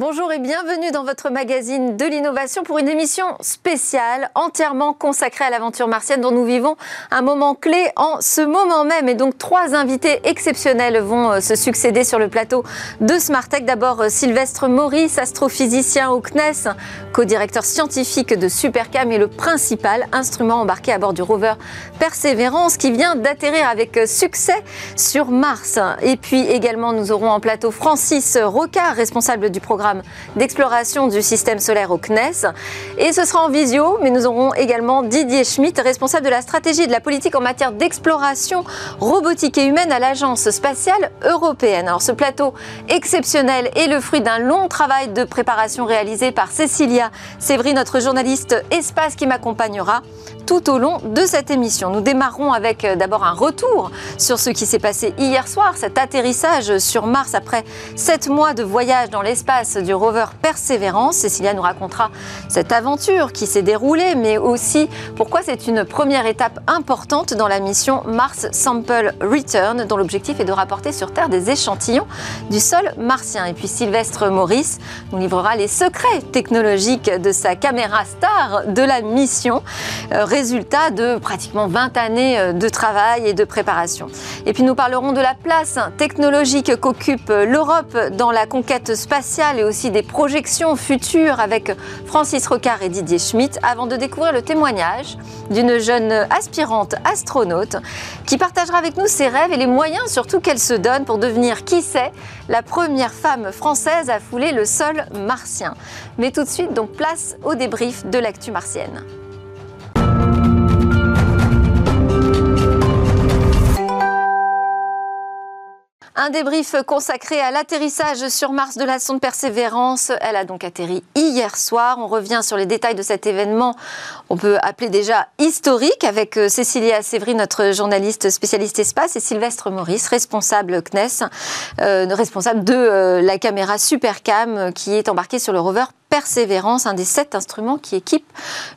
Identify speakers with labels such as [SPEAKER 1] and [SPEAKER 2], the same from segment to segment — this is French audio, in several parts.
[SPEAKER 1] Bonjour et bienvenue dans votre magazine de l'innovation pour une émission spéciale entièrement consacrée à l'aventure martienne dont nous vivons un moment clé en ce moment même. Et donc trois invités exceptionnels vont euh, se succéder sur le plateau de Smartech. D'abord euh, Sylvestre Maurice, astrophysicien au CNES, co-directeur scientifique de Supercam et le principal instrument embarqué à bord du rover Perseverance qui vient d'atterrir avec euh, succès sur Mars. Et puis également nous aurons en plateau Francis Rocard, responsable du programme d'exploration du système solaire au CNES. Et ce sera en visio, mais nous aurons également Didier Schmitt, responsable de la stratégie et de la politique en matière d'exploration robotique et humaine à l'Agence spatiale européenne. Alors ce plateau exceptionnel est le fruit d'un long travail de préparation réalisé par Cécilia Sévry, notre journaliste espace qui m'accompagnera tout au long de cette émission. Nous démarrons avec euh, d'abord un retour sur ce qui s'est passé hier soir, cet atterrissage sur Mars après sept mois de voyage dans l'espace du rover Perseverance. Cécilia nous racontera cette aventure qui s'est déroulée, mais aussi pourquoi c'est une première étape importante dans la mission Mars Sample Return, dont l'objectif est de rapporter sur Terre des échantillons du sol martien. Et puis Sylvestre Maurice nous livrera les secrets technologiques de sa caméra star de la mission. Euh, résultat de pratiquement 20 années euh, de travail et de préparation. Et puis nous parlerons de la place technologique qu'occupe l'Europe dans la conquête spatiale et aussi des projections futures avec Francis Rocard et Didier Schmitt avant de découvrir le témoignage d'une jeune aspirante astronaute qui partagera avec nous ses rêves et les moyens surtout qu'elle se donne pour devenir, qui sait, la première femme française à fouler le sol martien. Mais tout de suite, donc place au débrief de l'actu martienne. Un débrief consacré à l'atterrissage sur Mars de la sonde Persévérance. Elle a donc atterri hier soir. On revient sur les détails de cet événement. On peut appeler déjà historique avec euh, Cécilia Sévry, notre journaliste spécialiste espace, et Sylvestre Maurice, responsable CNES, euh, responsable de euh, la caméra Supercam qui est embarquée sur le rover Persévérance, un des sept instruments qui équipent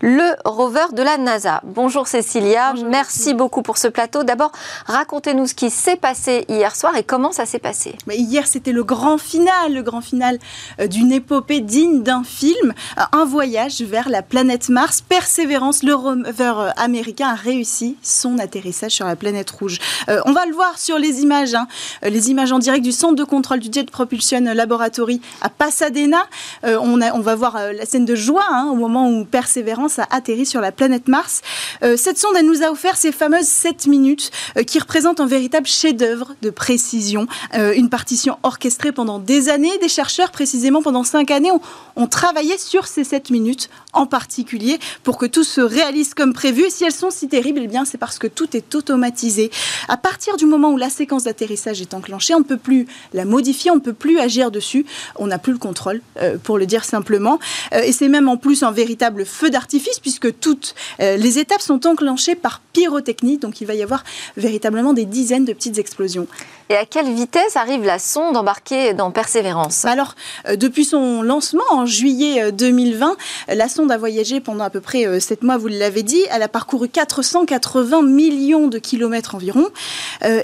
[SPEAKER 1] le rover de la NASA. Bonjour Cécilia, merci beaucoup pour ce plateau. D'abord, racontez-nous ce qui s'est passé hier soir et comment ça s'est passé.
[SPEAKER 2] Hier, c'était le grand final, le grand final euh, d'une épopée digne d'un film, euh, un voyage vers la planète Mars. Persévérance, le rover euh, américain a réussi son atterrissage sur la planète rouge. on va le voir sur les images, hein. les images en direct du centre de contrôle du Jet Propulsion Laboratory à Pasadena. on, a, on va voir euh, la scène de joie hein, au moment où Persévérance a atterri sur la planète Mars. Euh, cette sonde, elle nous a offert ces fameuses 7 minutes euh, qui représentent un véritable chef-d'œuvre de précision. une partition orchestrée pendant des années. Des chercheurs, précisément pendant 5 années, ont, ont travaillé sur ces 7 minutes en particulier pour que tout se réalise comme prévu. Et si elles sont si terribles, eh bien c'est parce que tout est automatisé. À partir du moment où la séquence d'atterrissage est enclenchée, on ne peut plus la modifier, on ne peut plus agir dessus, on n'a plus le contrôle, pour le dire simplement. Euh, et c'est même en plus un véritable feu d'artifice puisque toutes euh, les étapes sont enclenchées par pyrotechnie. Donc il va y avoir véritablement des dizaines de petites explosions.
[SPEAKER 1] Et à quelle vitesse arrive la sonde embarquée dans Persévérance?
[SPEAKER 2] Alors, euh, depuis son lancement en juillet 2020, la sonde a voyagé pendant à peu près 7 mois, vous l'avez dit. Elle a parcouru 480 millions de kilomètres environ.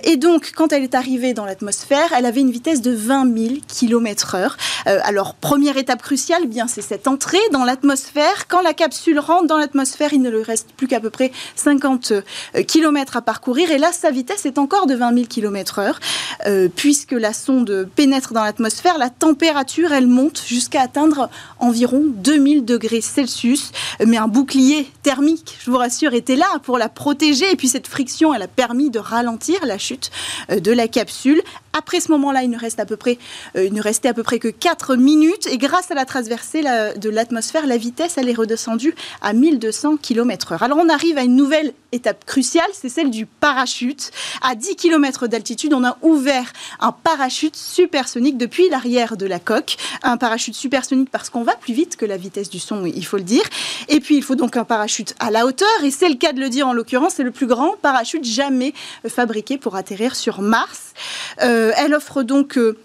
[SPEAKER 2] et donc, quand elle est arrivée dans l'atmosphère, elle avait une vitesse de 20 000 kilomètres heure. alors, première étape cruciale, bien c'est cette entrée dans l'atmosphère. Quand la capsule rentre dans l'atmosphère, il ne lui reste plus qu'à peu près 50 euh, km à parcourir. Et là, sa vitesse est encore de 20 000 km heure. Euh, puisque la sonde pénètre dans l'atmosphère, la température, elle monte jusqu'à atteindre environ 2000 degrés Celsius. Mais un bouclier thermique, je vous rassure, était là pour la protéger. Et puis cette friction, elle a permis de ralentir la chute euh, de la capsule. Après ce moment-là, il ne reste à peu près, il ne restait à peu près que 4 minutes. Et grâce à la traversée de l'atmosphère, la vitesse, elle est redescendue à 1200 km/h. Alors on arrive à une nouvelle étape cruciale, c'est celle du parachute. À 10 km d'altitude, on a ouvert un parachute supersonique depuis l'arrière de la coque. Un parachute supersonique parce qu'on va plus vite que la vitesse du son, il faut le dire. Et puis il faut donc un parachute à la hauteur, et c'est le cas de le dire en l'occurrence, c'est le plus grand parachute jamais fabriqué pour atterrir sur Mars. Euh, elle offre donc... Euh,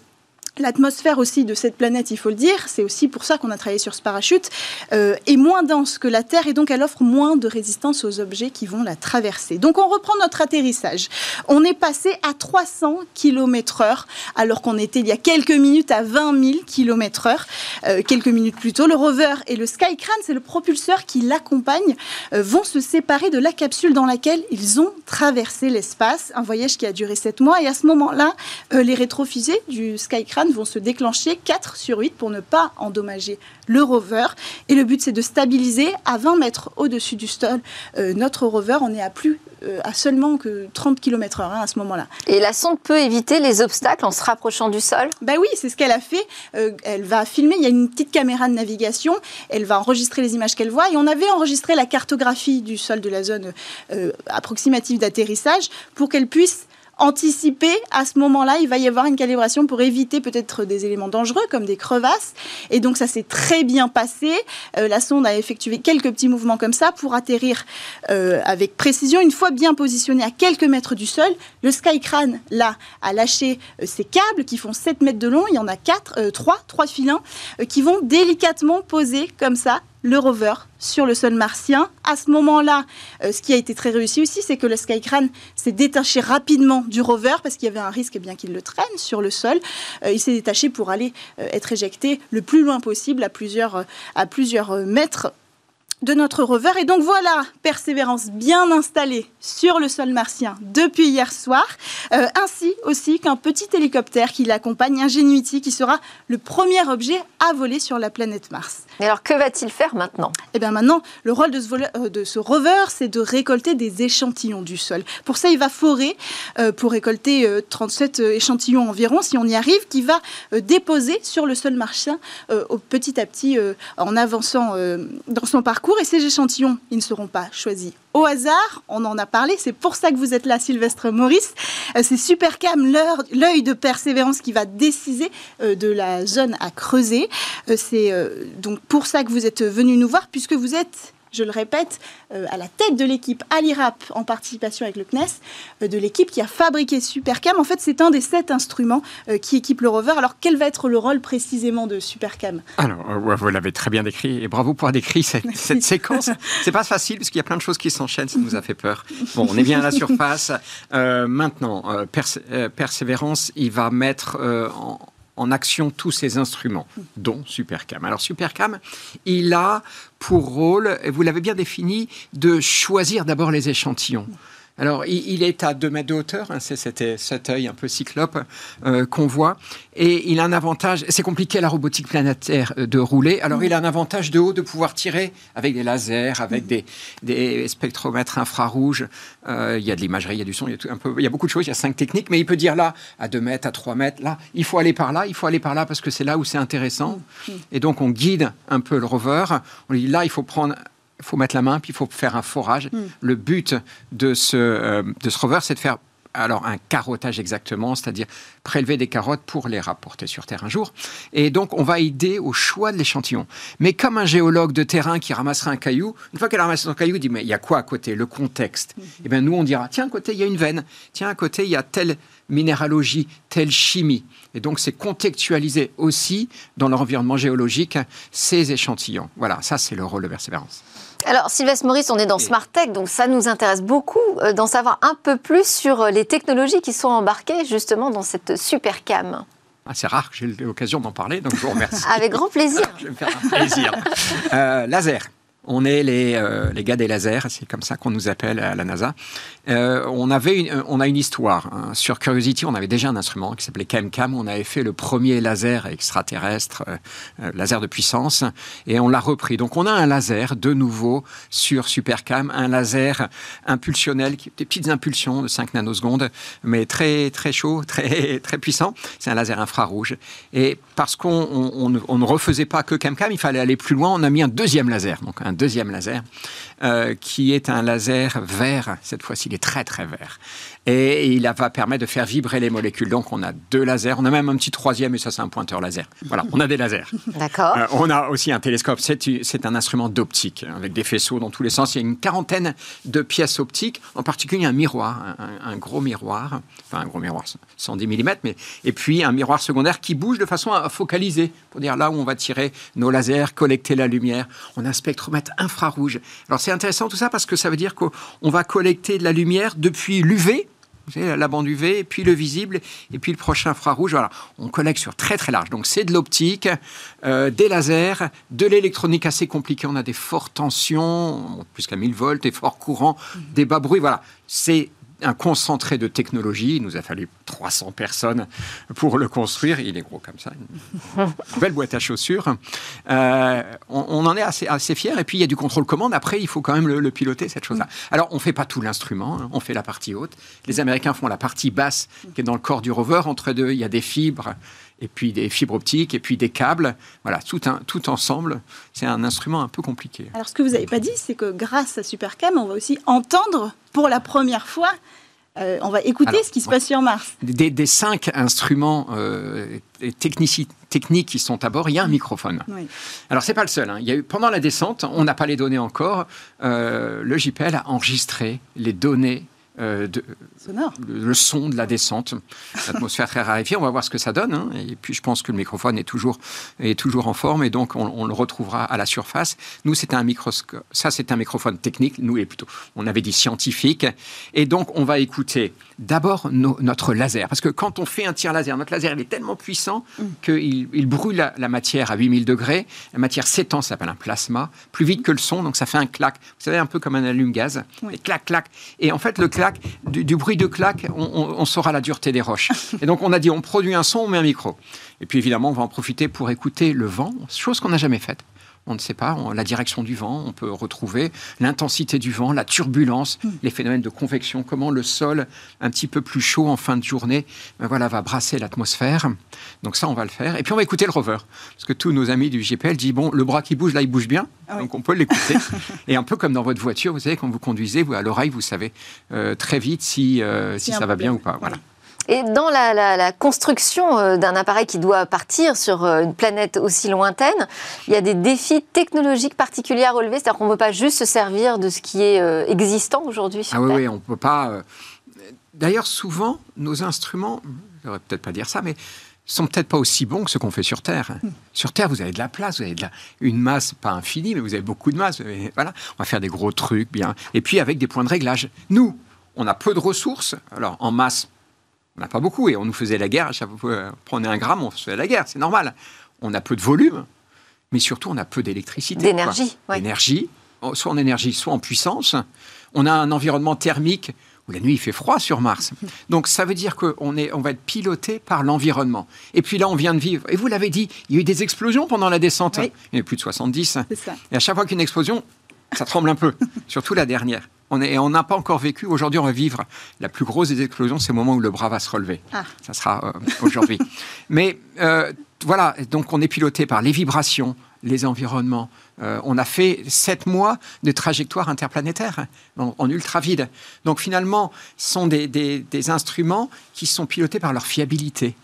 [SPEAKER 2] L'atmosphère aussi de cette planète, il faut le dire, c'est aussi pour ça qu'on a travaillé sur ce parachute, euh, est moins dense que la Terre et donc elle offre moins de résistance aux objets qui vont la traverser. Donc on reprend notre atterrissage. On est passé à 300 km/h alors qu'on était il y a quelques minutes à 20 000 km/h. quelques minutes plus tôt, le rover et le Skycrane, c'est le propulseur qui l'accompagne, euh, vont se séparer de la capsule dans laquelle ils ont traversé l'espace. Un voyage qui a duré 7 mois et à ce moment-là, euh, les rétrofusées du Skycrane vont se déclencher 4 sur 8 pour ne pas endommager le rover. Et le but, c'est de stabiliser à 20 mètres au-dessus du sol euh, notre rover. On est à plus euh, à seulement que 30 km/h hein, à ce moment-là.
[SPEAKER 1] Et la sonde peut éviter les obstacles en se rapprochant du sol?
[SPEAKER 2] Ben oui, c'est ce qu'elle a fait. Euh, elle va filmer, il y a une petite caméra de navigation, elle va enregistrer les images qu'elle voit. Et on avait enregistré la cartographie du sol de la zone approximative d'atterrissage pour qu'elle puisse anticiper à ce moment-là, il va y avoir une calibration pour éviter peut-être des éléments dangereux comme des crevasses. Et donc ça s'est très bien passé. Euh, la sonde a effectué quelques petits mouvements comme ça pour atterrir euh, avec précision. Une fois bien positionné à quelques mètres du sol, le Skycrane, là, a lâché euh, ses câbles qui font 7 mètres de long. Il y en a 4, 3, 3 filins qui vont délicatement poser comme ça le rover sur le sol martien. À ce moment-là, euh, ce qui a été très réussi aussi, c'est que le Skycrane s'est détaché rapidement du rover parce qu'il y avait un risque eh bien qu'il le traîne sur le sol. Euh, il s'est détaché pour aller euh, être éjecté le plus loin possible à plusieurs, à plusieurs mètres de notre rover. Et donc voilà, Persévérance bien installée sur le sol martien depuis hier soir, euh, ainsi aussi qu'un petit hélicoptère qui l'accompagne, Ingenuity, qui sera le premier objet à voler sur la planète Mars.
[SPEAKER 1] Et alors que va-t-il faire maintenant?
[SPEAKER 2] Eh bien maintenant, le rôle de ce, euh, de ce rover, c'est de récolter des échantillons du sol. Pour ça, il va forer euh, pour récolter 37 échantillons environ, si on y arrive, qui va déposer sur le sol martien petit à petit en avançant dans son parcours et ces échantillons, ils ne seront pas choisis au hasard. On en a parlé, c'est pour ça que vous êtes là, Sylvestre Maurice. Euh, c'est Supercam, l'œil de persévérance qui va décider euh, de la zone à creuser. Euh, c'est donc pour ça que vous êtes venu nous voir, puisque vous êtes je le répète, euh, à la tête de l'équipe Alirap en participation avec le CNES, euh, de l'équipe qui a fabriqué Supercam. En fait, c'est un des sept instruments euh, qui équipe le rover. Alors, quel va être le rôle précisément de Supercam?
[SPEAKER 3] Alors, vous l'avez très bien décrit et bravo pour avoir décrit cette, cette séquence. C'est pas facile parce qu'il y a plein de choses qui s'enchaînent, ça nous a fait peur. Bon, on est bien à la surface. maintenant, Persévérance, il va mettre en en action tous ces instruments, dont Supercam. Alors Supercam, il a pour rôle, et vous l'avez bien défini, de choisir d'abord les échantillons. Alors, il, est à 2 mètres de hauteur, hein, c'est cet, œil un peu cyclope euh, qu'on voit. Et il a un avantage, c'est compliqué la robotique planétaire euh, de rouler, alors il a un avantage de haut de pouvoir tirer avec des lasers, avec des, spectromètres infrarouges. Euh, il y a de l'imagerie, il y a du son, il y a, tout, un peu, il y a beaucoup de choses, il y a cinq techniques, mais il peut dire là, à 2 mètres, à 3 mètres, là, il faut aller par là, il faut aller par là parce que c'est là où c'est intéressant. Et donc, on guide un peu le rover. On dit là, il faut prendre il faut mettre la main, puis il faut faire un forage. Hmm. Le but de ce, euh, de ce rover, c'est de faire alors un carottage exactement, c'est-à-dire prélever des carottes pour les rapporter sur Terre un jour. Et donc, on va aider au choix de l'échantillon. Mais comme un géologue de terrain qui ramassera un caillou, une fois qu'elle a ramassé son caillou, il dit, mais il y a quoi à côté? Le contexte. Hmm. Et eh bien, nous, on dira, tiens, à côté, il y a une veine. Tiens, à côté, il y a telle minéralogie, telle chimie. Et donc, c'est contextualiser aussi dans l'environnement géologique ces échantillons. Voilà, ça, c'est le rôle de persévérance.
[SPEAKER 1] Alors, Sylvestre Maurice, on est dans Smart Tech, donc ça nous intéresse beaucoup euh, d'en savoir un peu plus sur euh, les technologies qui sont embarquées justement dans cette super cam.
[SPEAKER 3] Ah, c'est rare que j'ai l'occasion d'en parler, donc je vous remercie.
[SPEAKER 1] Avec grand plaisir.
[SPEAKER 3] je vais me faire un plaisir. Euh, laser. On est les, les gars des lasers, c'est comme ça qu'on nous appelle à la NASA. Euh, on, avait on a une histoire. Hein. Sur Curiosity, on avait déjà un instrument qui s'appelait ChemCam. On avait fait le premier laser extraterrestre, euh, euh, laser de puissance, et on l'a repris. Donc on a un laser de nouveau sur SuperCam, un laser impulsionnel, des petites impulsions de 5 nanosecondes, mais très très chaud, très très puissant. C'est un laser infrarouge. Et parce qu'on ne refaisait pas que ChemCam, il fallait aller plus loin. On a mis un deuxième laser, donc un deuxième laser, qui est un laser vert cette fois-ci très très vert. Et il va permettre de faire vibrer les molécules. Donc on a deux lasers, on a même un petit troisième, et ça c'est un pointeur laser. Voilà, on a des lasers.
[SPEAKER 1] D'accord.
[SPEAKER 3] Euh, on a aussi un télescope, c'est un instrument d'optique, hein, avec des faisceaux dans tous les sens. Il y a une quarantaine de pièces optiques, en particulier un miroir, un, gros miroir, enfin un gros miroir, 110 mm, mais, et puis un miroir secondaire qui bouge de façon à focaliser, pour dire là où on va tirer nos lasers, collecter la lumière. On a un spectromètre infrarouge. Alors c'est intéressant tout ça parce que ça veut dire qu'on va collecter de la lumière depuis l'UV, la bande UV, et puis le visible, et puis le prochain infrarouge. Voilà, on collecte sur très très large. Donc c'est de l'optique, euh, des lasers, de l'électronique assez compliquée. On a des fortes tensions, plus qu'à 1000 volts, des forts courants, des bas bruits. Voilà, c'est un concentré de technologie. Il nous a fallu 300 personnes pour le construire. Il est gros comme ça, une belle boîte à chaussures. Euh, on, en est assez, assez fiers. Et puis, il y a du contrôle commande. Après, il faut quand même le, piloter, cette chose-là. Alors, on ne fait pas tout l'instrument. Hein. On fait la partie haute. Les Américains font la partie basse, qui est dans le corps du rover. Entre deux, il y a des fibres et puis des fibres optiques, et puis des câbles. Voilà, tout, un, tout ensemble, c'est un instrument un peu compliqué.
[SPEAKER 2] Alors, ce que vous n'avez pas dit, c'est que grâce à Supercam, on va aussi entendre pour la première fois euh, on va écouter ce qui se passe sur Mars.
[SPEAKER 3] Des, cinq instruments euh, techniques qui sont à bord, il y a un microphone. Oui. Alors, c'est pas le seul. Hein. Il y a eu, pendant la descente, on n'a pas les données encore, euh, le JPL a enregistré les données euh, de, le, son de la descente, l'atmosphère très raréfiée. On va voir ce que ça donne. Hein. Et puis, je pense que le microphone est toujours, est toujours en forme et donc on, le retrouvera à la surface. Nous, c'est un microscope. Ça, c'est un microphone technique. Nous, et plutôt, on avait dit scientifique. Et donc, on va écouter d'abord notre laser. Parce que quand on fait un tir laser, notre laser, il est tellement puissant mm. qu'il il brûle la, matière à 8000 degrés. La matière s'étend, ça s'appelle un plasma, plus vite que le son. Donc, ça fait un clac. Vous savez, un peu comme un allume-gaz. Et clac, clac. Et en fait, le clac, du, bruit de claque, on, saura la dureté des roches. Et donc on a dit, on produit un son, on met un micro. Et puis évidemment, on va en profiter pour écouter le vent, chose qu'on n'a jamais faite on ne sait pas, la direction du vent, on peut retrouver l'intensité du vent, la turbulence, hmm. les phénomènes de convection, comment le sol, un petit peu plus chaud en fin de journée, ben voilà, va brasser l'atmosphère. Donc ça, on va le faire. Et puis on va écouter le rover, parce que tous nos amis du GPL disent, bon, le bras qui bouge, là, il bouge bien, ah donc on peut l'écouter. Et un peu comme dans votre voiture, vous savez, quand vous conduisez, vous, à l'oreille, vous savez euh, très vite si, euh, si ça va bien ou pas. Voilà.
[SPEAKER 1] Et dans la, construction euh, d'un appareil qui doit partir sur euh, une planète aussi lointaine, il y a des défis technologiques particuliers à relever. C'est-à-dire qu'on ne peut pas juste se servir de ce qui est euh, existant aujourd'hui sur
[SPEAKER 3] ah
[SPEAKER 1] Terre.
[SPEAKER 3] Oui, oui, on ne peut pas. D'ailleurs, souvent, nos instruments, je ne devrais peut-être pas dire ça, mais sont peut-être pas aussi bons que ce qu'on fait sur Terre. Hmm. Sur Terre, vous avez de la place, vous avez de la, une masse, pas infinie, mais vous avez beaucoup de masse. voilà, on va faire des gros trucs, bien. Et puis avec des points de réglage. Nous, on a peu de ressources. Alors en masse, on n'a pas beaucoup et on nous faisait la guerre. À chaque fois qu'on prenait un gramme, on faisait la guerre. C'est normal. On a peu de volume, mais surtout on a peu d'électricité.
[SPEAKER 1] D'énergie.
[SPEAKER 3] D'énergie, soit en énergie, soit en puissance. On a un environnement thermique où la nuit il fait froid sur Mars. Donc ça veut dire qu'on on va être piloté par l'environnement. Et puis là, on vient de vivre. Et vous l'avez dit, il y a eu des explosions pendant la descente. Il y en a plus de 70. Et à chaque fois qu'une explosion, ça tremble un peu, surtout la dernière. On est, on n'a pas encore vécu. Aujourd'hui, on va vivre la plus grosse des explosions, c'est le moment où le bras va se relever. Ah. Ça sera euh, aujourd'hui. Mais euh, voilà, donc on est piloté par les vibrations, les environnements. Euh, on a fait sept mois de trajectoire interplanétaire en, ultra vide. Donc finalement, ce sont des, des, instruments qui sont pilotés par leur fiabilité.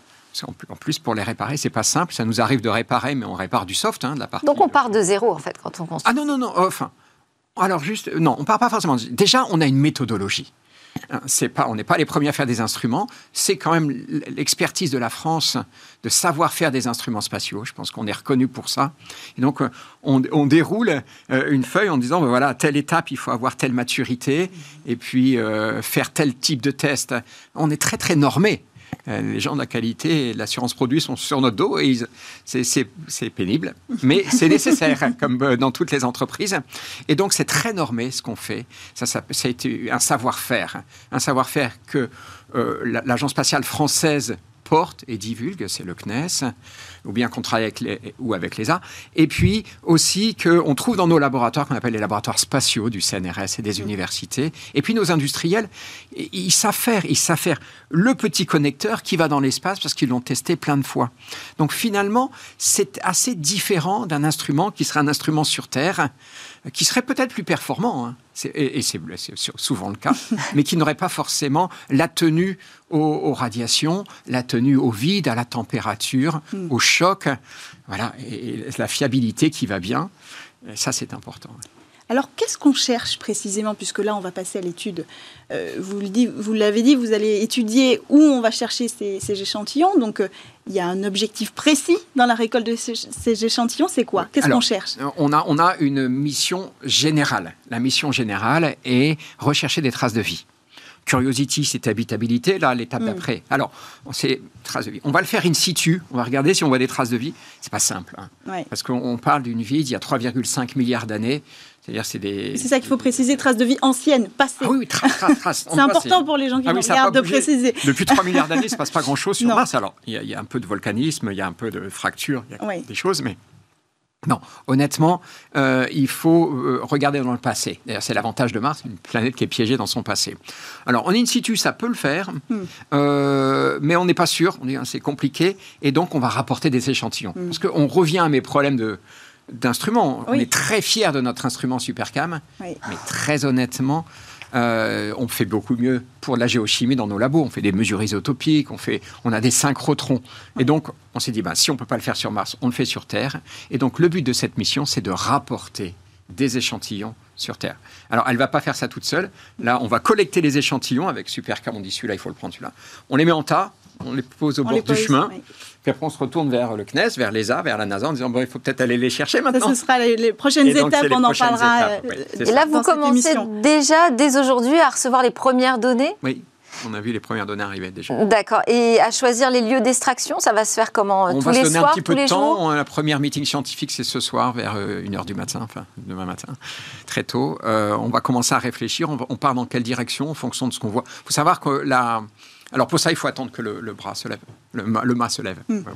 [SPEAKER 3] En plus, pour les réparer, c'est pas simple. Ça nous arrive de réparer, mais on répare du soft, hein, de la partie.
[SPEAKER 1] Donc on part de zéro en fait quand on construit.
[SPEAKER 3] Ah non non non. Enfin, alors juste, non, on part pas forcément. Déjà, on a une méthodologie. Hein, pas, on n'est pas les premiers à faire des instruments. C'est quand même l'expertise de la France de savoir faire des instruments spatiaux. Je pense qu'on est reconnu pour ça. Et donc, euh, on, déroule euh, une feuille en disant, ben voilà, à telle étape, il faut avoir telle maturité, et puis euh, faire tel type de test. On est très, très normé. Euh, les gens de la qualité et l'assurance produit sont sur notre dos et c'est pénible, mais c'est nécessaire, comme euh, dans toutes les entreprises. Et donc, c'est très normé ce qu'on fait. Ça, a été un savoir-faire, un savoir-faire que euh, l'Agence spatiale française porte et divulgue, c'est le CNES, ou bien qu'on travaille avec les, ou avec l'ESA. Et puis aussi qu'on trouve dans nos laboratoires, qu'on appelle les laboratoires spatiaux du CNRS et des mmh. universités. Et puis nos industriels, ils savent faire, ils savent faire le petit connecteur qui va dans l'espace parce qu'ils l'ont testé plein de fois. Donc finalement, c'est assez différent d'un instrument qui serait un instrument sur Terre qui seraient peut-être plus performants, hein, et, c'est souvent le cas, mais qui n'auraient pas forcément la tenue aux, radiations, la tenue au vide, à la température, hmm. au choc, voilà, et, la fiabilité qui va bien. ça, c'est important.
[SPEAKER 2] Alors, qu'est-ce qu'on cherche précisément, puisque là, on va passer à l'étude? Euh, Vous l'avez dit, vous allez étudier où on va chercher ces, échantillons. Donc, euh, il y a un objectif précis dans la récolte de ces, échantillons. C'est quoi? Qu'est-ce qu'on cherche?
[SPEAKER 3] on a, on a une mission générale. La mission générale est rechercher des traces de vie. Curiosity, c'est habitabilité. Là, l'étape hmm. d'après. Alors, c'est traces de vie. On va le faire in situ. On va regarder si on voit des traces de vie. C'est pas simple, hein. parce qu'on parle d'une vie d'il y a 3,5 milliards d'années.
[SPEAKER 2] C'est-à-dire, c'est des. C'est ça qu'il faut préciser, traces de vie anciennes, passées.
[SPEAKER 3] Ah oui, traces, traces,
[SPEAKER 2] c'est important pour les gens qui ah regardent de préciser.
[SPEAKER 3] Depuis 3 milliards d'années, il ne se passe pas grand-chose sur Mars. Alors, il y, a un peu de volcanisme, il y a un peu de fracture, il y a des choses, mais non, honnêtement, euh, il faut euh, regarder dans le passé. D'ailleurs, c'est l'avantage de Mars, une planète qui est piégée dans son passé. Alors, en in situ, ça peut le faire, hmm. euh, mais on n'est pas sûr, c'est compliqué, et donc on va rapporter des échantillons. Hmm. Parce qu'on revient à mes problèmes de, d'instruments. On est très fiers de notre instrument Supercam, mais très honnêtement, euh, on fait beaucoup mieux pour la géochimie dans nos labos. On fait des mesures isotopiques, on, fait, on a des synchrotrons. Et donc, on s'est dit, ben, si on ne peut pas le faire sur Mars, on le fait sur Terre. Et donc, le but de cette mission, c'est de rapporter des échantillons sur Terre. Alors, elle ne va pas faire ça toute seule. Là, on va collecter les échantillons avec Supercam. On dit celui-là, il faut le prendre celui-là. On les met en tas, on les pose au bord du chemin. Puis après, on se retourne vers le CNES, vers l'ESA, vers la NASA, en disant bon, il faut peut-être aller les chercher maintenant.
[SPEAKER 2] Ça, ce sera les, prochaines étapes, on en parlera.
[SPEAKER 1] Euh, et là, vous commencez déjà, dès aujourd'hui, à recevoir les premières données?
[SPEAKER 3] Oui. On a vu les premières données arriver déjà.
[SPEAKER 1] D'accord. Et à choisir les lieux d'extraction, ça va se faire comment
[SPEAKER 3] On
[SPEAKER 1] tous va
[SPEAKER 3] se
[SPEAKER 1] donner
[SPEAKER 3] un petit
[SPEAKER 1] peu
[SPEAKER 3] de temps. La première meeting scientifique, c'est ce soir vers 1h euh, du matin, enfin demain matin, très tôt. Euh, on va commencer à réfléchir. On, on, part dans quelle direction en fonction de ce qu'on voit. Il faut savoir que la, alors pour ça, il faut attendre que le, bras se lève, le, mât se lève. Mm. Pour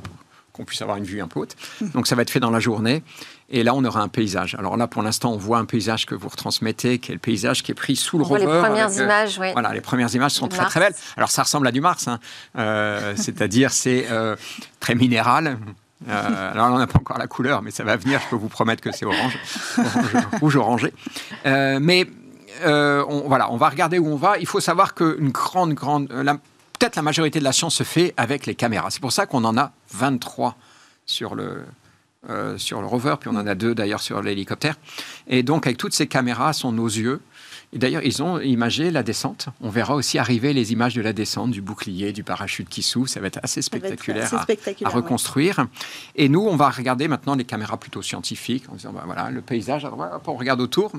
[SPEAKER 3] qu'on puisse avoir une vue un peu haute. Mm. Donc ça va être fait dans la journée. Et là, on aura un paysage. Alors là, pour l'instant, on voit un paysage que vous retransmettez, qui est le paysage qui est pris sous le on rover.
[SPEAKER 1] Voit les premières euh, images, oui.
[SPEAKER 3] Voilà, les premières images sont très très belles. Alors ça ressemble à du Mars, hein. euh, c'est-à-dire c'est euh, très minéral. alors on n'a pas encore la couleur, mais ça va venir. Je peux vous promettre que c'est orange, rouge orangé. mais on, voilà, on va regarder où on va. Il faut savoir qu'une grande, grande, peut-être la majorité de la science se fait avec les caméras. C'est pour ça qu'on en a 23 sur le, euh, sur le rover, puis on en a deux d'ailleurs sur l'hélicoptère. Et donc avec toutes ces caméras sont nos yeux d'ailleurs, ils ont imagé la descente. On verra aussi arriver les images de la descente, du bouclier, du parachute qui s'ouvre. Ça va être assez spectaculaire, à, reconstruire. Et nous, on va regarder maintenant les caméras plutôt scientifiques, en disant, bah, voilà, le paysage, on regarde autour,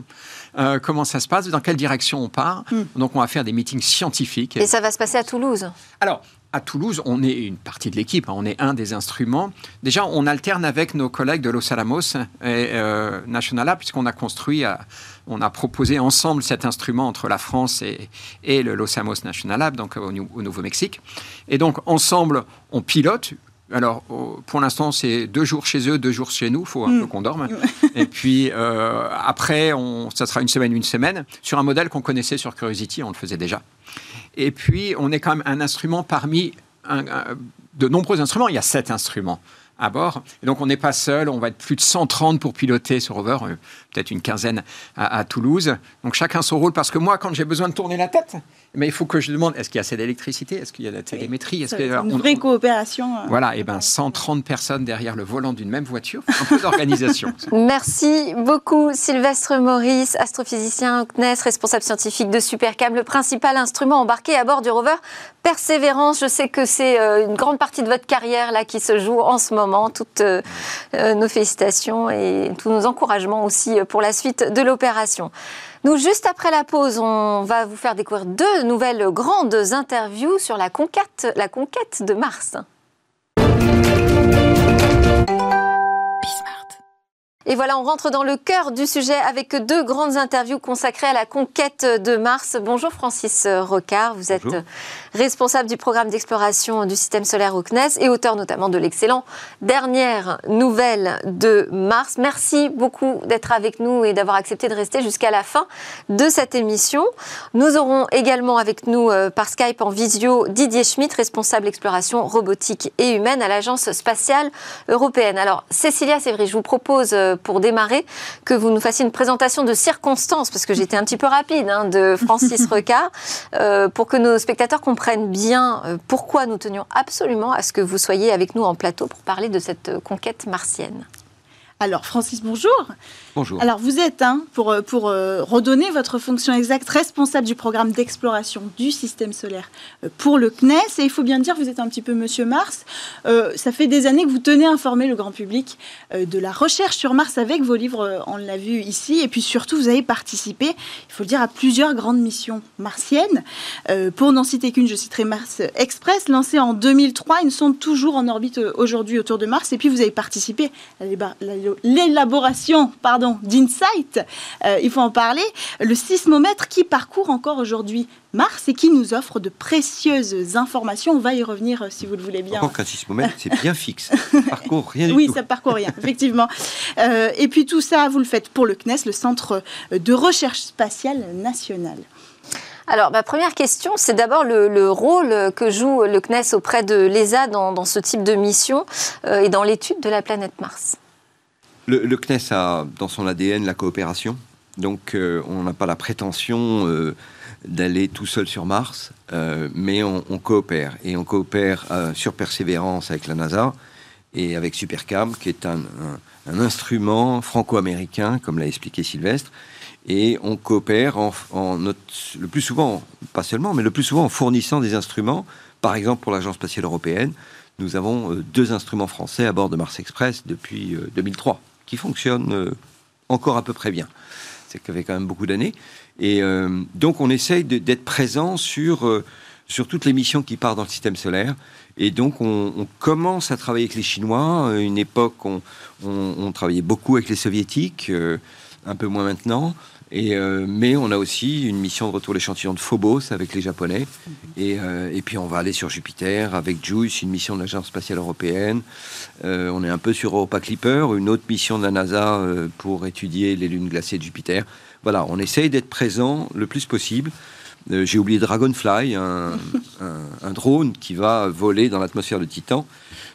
[SPEAKER 3] euh, comment ça se passe, dans quelle direction on part. Hmm. Donc, on va faire des meetings scientifiques.
[SPEAKER 1] Et ça va se passer à Toulouse
[SPEAKER 3] Alors, à Toulouse, on est une partie de l'équipe, hein, on est un des instruments. Déjà, on alterne avec nos collègues de Los Alamos et euh, National Lab, puisqu'on a construit, on a proposé ensemble cet instrument entre la France et, le Los Alamos National Lab, donc au, Nouveau-Mexique. Et donc, ensemble, on pilote alors, pour l'instant, c'est deux jours chez eux, deux jours chez nous. Il faut un mm. peu qu'on dorme. Et puis, euh, après, on, ça sera une semaine, une semaine, sur un modèle qu'on connaissait sur Curiosity, on le faisait déjà. Et puis, on est quand même un instrument parmi de nombreux instruments. Il y a sept instruments à bord. Et donc, on n'est pas seul. On va être plus de 130 pour piloter ce rover, euh, peut-être une quinzaine à, à, Toulouse. Donc, chacun son rôle. Parce que moi, quand j'ai besoin de tourner la tête, mais il faut que je demande est-ce qu'il y a assez d'électricité? Est-ce qu'il y a de la télémétrie?
[SPEAKER 2] Est-ce une vraie coopération.
[SPEAKER 3] Euh, voilà, et bien 130 personnes derrière le volant d'une même voiture, un peu d'organisation.
[SPEAKER 1] Merci beaucoup Sylvestre Maurice, astrophysicien au CNES, responsable scientifique de Supercam, le principal instrument embarqué à bord du rover Persévérance. Je sais que c'est euh, une grande partie de votre carrière là qui se joue en ce moment. Toutes euh, nos félicitations et tous nos encouragements aussi pour la suite de l'opération. Nous, juste après la pause, on va vous faire découvrir deux nouvelles grandes interviews sur la conquête, la conquête de Mars. Et voilà, on rentre dans le cœur du sujet avec deux grandes interviews consacrées à la conquête de Mars. Bonjour Francis Rocard, vous êtes responsable du programme d'exploration du système solaire au CNES et auteur notamment de l'excellent Dernière nouvelle de Mars. Merci beaucoup d'être avec nous et d'avoir accepté de rester jusqu'à la fin de cette émission. Nous aurons également avec nous euh, par Skype en visio Didier Schmitt, responsable exploration robotique et humaine à l'Agence spatiale européenne. Alors Cécilia Sévry, je vous propose euh, pour démarrer que vous nous fassiez une présentation de circonstances, parce que j'étais un petit peu rapide, hein, de Francis Recard, pour que nos spectateurs comprennent bien pourquoi nous tenions absolument à ce que vous soyez avec nous en plateau pour parler de cette conquête martienne.
[SPEAKER 2] Alors, Francis, bonjour.
[SPEAKER 3] Bonjour.
[SPEAKER 2] Alors, vous êtes, hein, pour, euh, euh, redonner votre fonction exacte, responsable du programme d'exploration du système solaire euh, pour le CNES. Et il faut bien dire, vous êtes un petit peu Monsieur Mars. ça fait des années que vous tenez à informer le grand public de la recherche sur Mars avec vos livres, on l'a vu ici. Et puis surtout, vous avez participé, il faut le dire, à plusieurs grandes missions martiennes. pour n'en citer qu'une, je citerai Mars Express, lancée en 2003. Ils sont toujours en orbite aujourd'hui autour de Mars. Et puis, vous avez participé à la l'élaboration pardon, d'Insight, euh, il faut en parler, le sismomètre qui parcourt encore aujourd'hui Mars et qui nous offre de précieuses informations. On va y revenir euh, si vous le voulez bien.
[SPEAKER 4] Encore qu'un sismomètre, c'est bien fixe. Ça parcourt rien du
[SPEAKER 2] oui,
[SPEAKER 4] tout.
[SPEAKER 2] Oui, ça parcourt rien, effectivement. Euh, et puis tout ça, vous le faites pour le CNES, le Centre de recherche spatiale nationale.
[SPEAKER 1] Alors, ma première question, c'est d'abord le, rôle que joue le CNES auprès de l'ESA dans, ce type de mission et dans l'étude de la planète Mars.
[SPEAKER 4] Le, CNES a dans son ADN la coopération. Donc, euh, on n'a pas la prétention euh, d'aller tout seul sur Mars, euh, mais on, coopère. Et on coopère sur Persévérance avec la NASA et avec Supercam, qui est un, instrument franco-américain, comme l'a expliqué Sylvestre. Et on coopère en, le plus souvent, pas seulement, mais le plus souvent en fournissant des instruments. Par exemple, pour l'Agence spatiale européenne, nous avons deux instruments français à bord de Mars Express depuis 2003 qui fonctionne euh, encore à peu près bien. C'est qu'il y avait quand même beaucoup d'années. Et euh, donc, on essaye d'être présent sur, euh, sur toutes les missions qui partent dans le système solaire. Et donc, on, commence à travailler avec les Chinois. Une époque, on, on, travaillait beaucoup avec les Soviétiques, un peu moins maintenant. Euh, mais on a aussi une mission de retour l'échantillon de Phobos avec les Japonais. Et, euh, et, puis on va aller sur Jupiter avec JUICE, une mission de l'Agence spatiale européenne. Euh, on est un peu sur Europa Clipper, une autre mission de la NASA pour étudier les lunes glacées de Jupiter. Voilà, on essaye d'être présent le plus possible. J'ai oublié Dragonfly, un, drone qui va voler dans l'atmosphère de Titan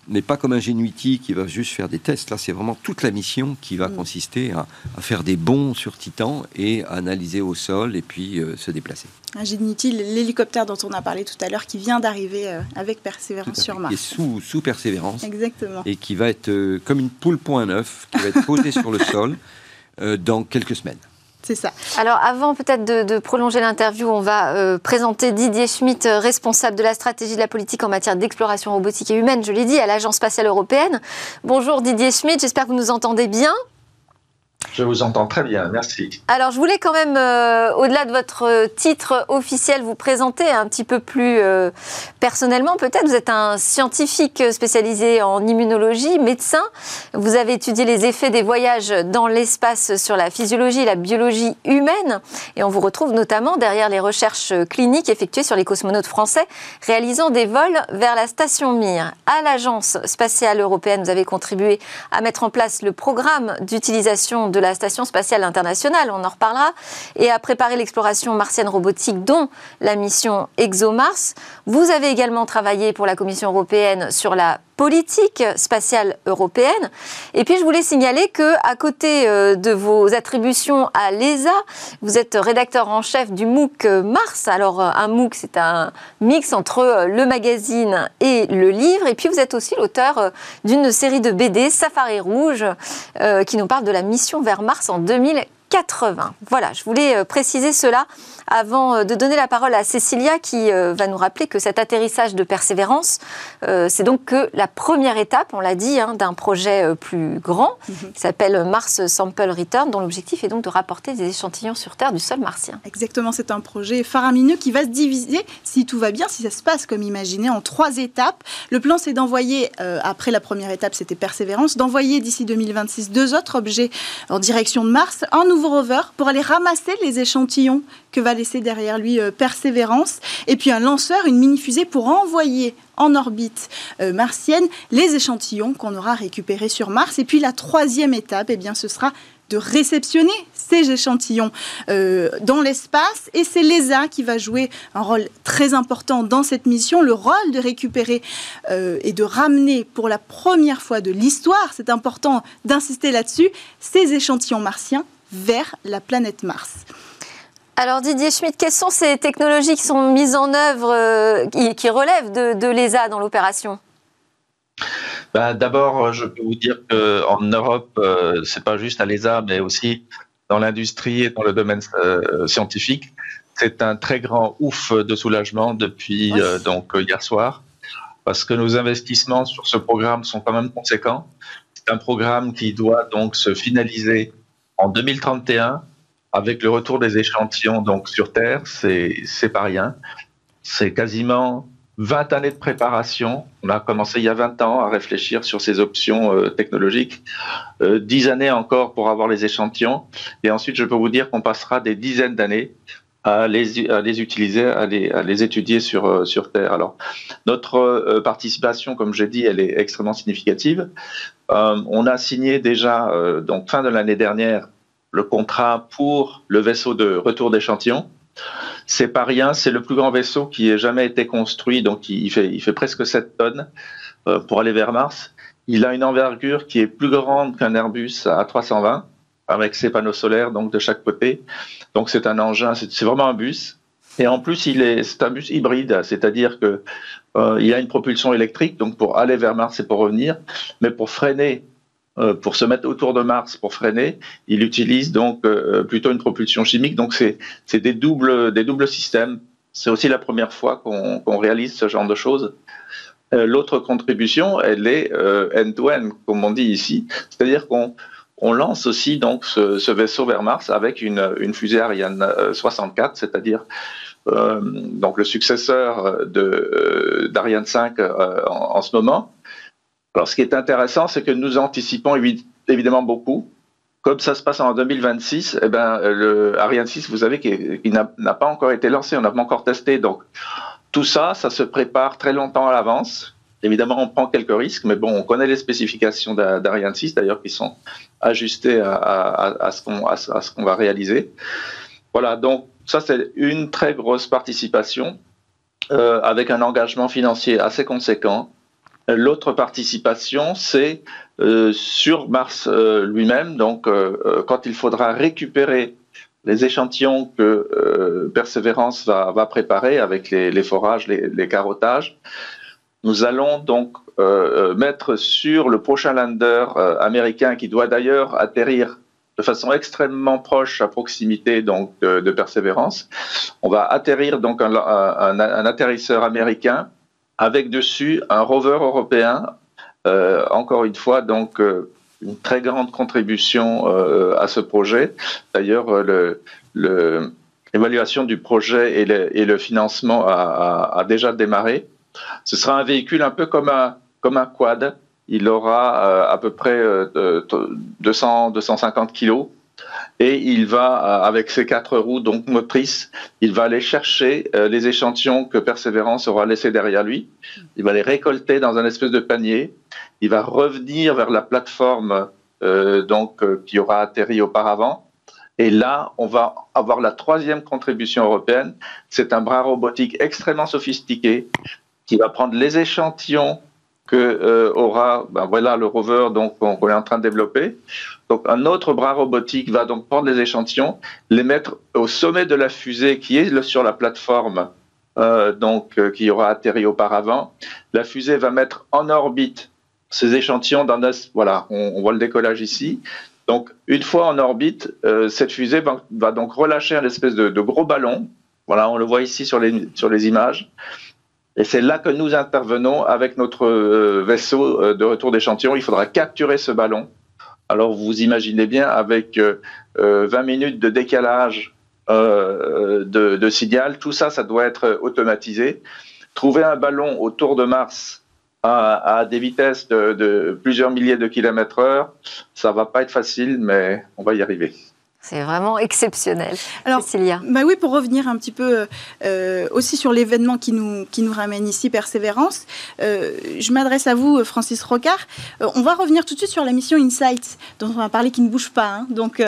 [SPEAKER 4] mais pas comme un Genuity qui va juste faire des tests. Là, c'est vraiment toute la mission qui va mm. consister à, faire des bonds sur Titan et à analyser au sol et puis euh, se déplacer.
[SPEAKER 2] Un Genuity, l'hélicoptère dont on a parlé tout à l'heure, qui vient d'arriver euh, avec Persévérance sur Mars.
[SPEAKER 4] Est sous, sous Persévérance.
[SPEAKER 2] Exactement.
[SPEAKER 4] Et qui va être euh, comme une poule point neuf, qui va être posée sur le sol dans quelques semaines.
[SPEAKER 1] Alors avant peut-être de, prolonger l'interview, on va euh, présenter Didier Schmitt, euh, responsable de la stratégie de la politique en matière d'exploration robotique et humaine, je l'ai dit, à l'Agence spatiale européenne. Bonjour Didier Schmitt, j'espère que vous nous entendez bien.
[SPEAKER 5] Je vous entends très bien, merci.
[SPEAKER 1] Alors, je voulais quand même, euh, au-delà de votre titre officiel, vous présenter un petit peu plus euh, personnellement, peut-être. Vous êtes un scientifique spécialisé en immunologie, médecin. Vous avez étudié les effets des voyages dans l'espace sur la physiologie et la biologie humaine. Et on vous retrouve notamment derrière les recherches cliniques effectuées sur les cosmonautes français, réalisant des vols vers la station Mir. À l'Agence spatiale européenne, vous avez contribué à mettre en place le programme d'utilisation de la Station spatiale internationale, on en reparlera, et à préparer l'exploration martienne robotique, dont la mission ExoMars. Vous avez également travaillé pour la Commission européenne sur la politique spatiale européenne. Et puis je voulais signaler que à côté euh, de vos attributions à l'ESA, vous êtes rédacteur en chef du MOOC Mars. Alors euh, un MOOC, c'est un mix entre euh, le magazine et le livre. Et puis vous êtes aussi l'auteur d'une série de BD Safari Rouge qui nous parle de la mission vers Mars en 2080. Voilà, je voulais préciser cela avant euh, de donner la parole à Cécilia qui euh, va nous rappeler que cet atterrissage de persévérance, euh, c'est donc que la première étape, on l'a dit, hein, d'un projet plus grand mhm. qui s'appelle Mars Sample Return, dont l'objectif est donc de rapporter des échantillons sur Terre du sol martien.
[SPEAKER 2] Exactement, c'est un projet faramineux qui va se diviser, si tout va bien, si ça se passe comme imaginé, en trois étapes. Le plan, c'est d'envoyer, après la première étape, c'était persévérance, d'envoyer d'ici 2026 deux autres objets en direction de Mars, un nouveau rover pour aller ramasser les échantillons que va laisser derrière lui euh, Persévérance, et puis un lanceur, une mini-fusée pour envoyer en orbite euh, martienne les échantillons qu'on aura récupérés sur Mars. Et puis la troisième étape, eh bien, ce sera de réceptionner ces échantillons euh, dans l'espace. Et c'est l'ESA qui va jouer un rôle très important dans cette mission, le rôle de récupérer et de ramener pour la première fois de l'histoire, c'est important d'insister là-dessus, ces échantillons martiens vers la planète Mars.
[SPEAKER 1] Alors Didier Schmidt, quelles sont ces technologies qui sont mises en œuvre, euh, qui, relèvent de, l'ESA dans l'opération?
[SPEAKER 5] Ben, D'abord, je peux vous dire qu'en Europe, euh, c'est pas juste à l'ESA, mais aussi dans l'industrie et dans le domaine euh, scientifique. C'est un très grand ouf de soulagement depuis donc hier soir, parce que nos investissements sur ce programme sont quand même conséquents. C'est un programme qui doit donc se finaliser en 2031 avec le retour des échantillons donc sur Terre, c'est pas rien. C'est quasiment 20 années de préparation. On a commencé il y a 20 ans à réfléchir sur ces options euh, technologiques. Euh, 10 années encore pour avoir les échantillons. Et ensuite, je peux vous dire qu'on passera des dizaines d'années à les, à les utiliser, à les, à les étudier sur, euh, sur Terre. Alors, notre euh, participation, comme j'ai dit, elle est extrêmement significative. on a signé déjà, donc fin de l'année dernière, le contrat pour le vaisseau de retour d'échantillon. C'est pas rien, c'est le plus grand vaisseau qui ait jamais été construit, donc il fait, il fait presque 7 tonnes euh, pour aller vers Mars. Il a une envergure qui est plus grande qu'un Airbus à 320, avec ses panneaux solaires donc de chaque côté. Donc c'est un engin, c'est vraiment un bus. Et en plus, c'est un bus hybride, c'est-à-dire que euh, il a une propulsion électrique, donc pour aller vers Mars et pour revenir, mais pour freiner euh, pour se mettre autour de Mars pour freiner, il utilise donc euh, plutôt une propulsion chimique. Donc c'est des doubles des doubles systèmes. C'est aussi la première fois qu'on réalise ce genre de choses. L'autre contribution, elle est end-to-end, comme on dit ici, c'est-à-dire qu'on on lance aussi donc ce, vaisseau vers Mars avec une, fusée Ariane 64, c'est-à-dire donc le successeur d'Ariane 5 en, ce moment. Alors, ce qui est intéressant, c'est que nous anticipons évidemment beaucoup. Comme ça se passe en 2026, eh ben, le Ariane 6, vous savez, qui, n'a pas encore été lancé, on n'a pas encore testé. Donc, tout ça, ça se prépare très longtemps à l'avance. Évidemment, on prend quelques risques, mais bon, on connaît les spécifications d'Ariane 6, d'ailleurs, qui sont ajustées à, ce qu'on va réaliser. Voilà, donc ça, c'est une très grosse participation euh, avec un engagement financier assez conséquent. L'autre participation, c'est euh, sur Mars euh, lui-même, donc quand il faudra récupérer les échantillons que Persévérance va, préparer avec les, forages, les, les, carottages, nous allons donc mettre sur le prochain lander américain qui doit d'ailleurs atterrir de façon extrêmement proche à proximité donc de, Persévérance. On va atterrir donc un atterrisseur américain avec dessus un rover européen, euh, encore une fois, donc euh, une très grande contribution euh, à ce projet. D'ailleurs, l'évaluation du projet et le, financement a, déjà démarré. Ce sera un véhicule un peu comme un, quad. Il aura à peu près 200, 250 kilos et il va, euh, avec ses quatre roues donc motrices, il va aller chercher euh, les échantillons que Persévérance aura laissés derrière lui. Il va les récolter dans un espèce de panier. Il va revenir vers la plateforme euh, donc qui aura atterri auparavant. Et là, on va avoir la troisième contribution européenne. C'est un bras robotique extrêmement sophistiqué qui va prendre les échantillons que aura, ben voilà le rover donc qu'on est en train de développer. Donc un autre bras robotique va donc prendre les échantillons, les mettre au sommet de la fusée qui est sur la plateforme euh, donc euh, qui aura atterri auparavant. La fusée va mettre en orbite ces échantillons dans voilà, on, voit le décollage ici. Donc une fois en orbite, euh, cette fusée va, donc relâcher un espèce de, gros ballon. Voilà, on le voit ici sur les sur les images. Et c'est là que nous intervenons avec notre vaisseau de retour d'échantillons. Il faudra capturer ce ballon alors vous imaginez bien, avec 20 euh, euh, minutes de décalage euh, de, signal, tout ça, ça doit être automatisé. Trouver un ballon autour de Mars à, des vitesses de, plusieurs milliers de kilomètres heure, ça va pas être facile, mais on va y arriver.
[SPEAKER 1] C'est vraiment exceptionnel. Alors, Cécilia.
[SPEAKER 2] Bah oui, pour revenir un petit peu euh, aussi sur l'événement qui nous, qui nous ramène ici, Persévérance, euh, je m'adresse à vous, Francis Rocard. Euh, on va revenir tout de suite sur la mission Insight, dont on va parler qui ne bouge pas. Hein. Donc,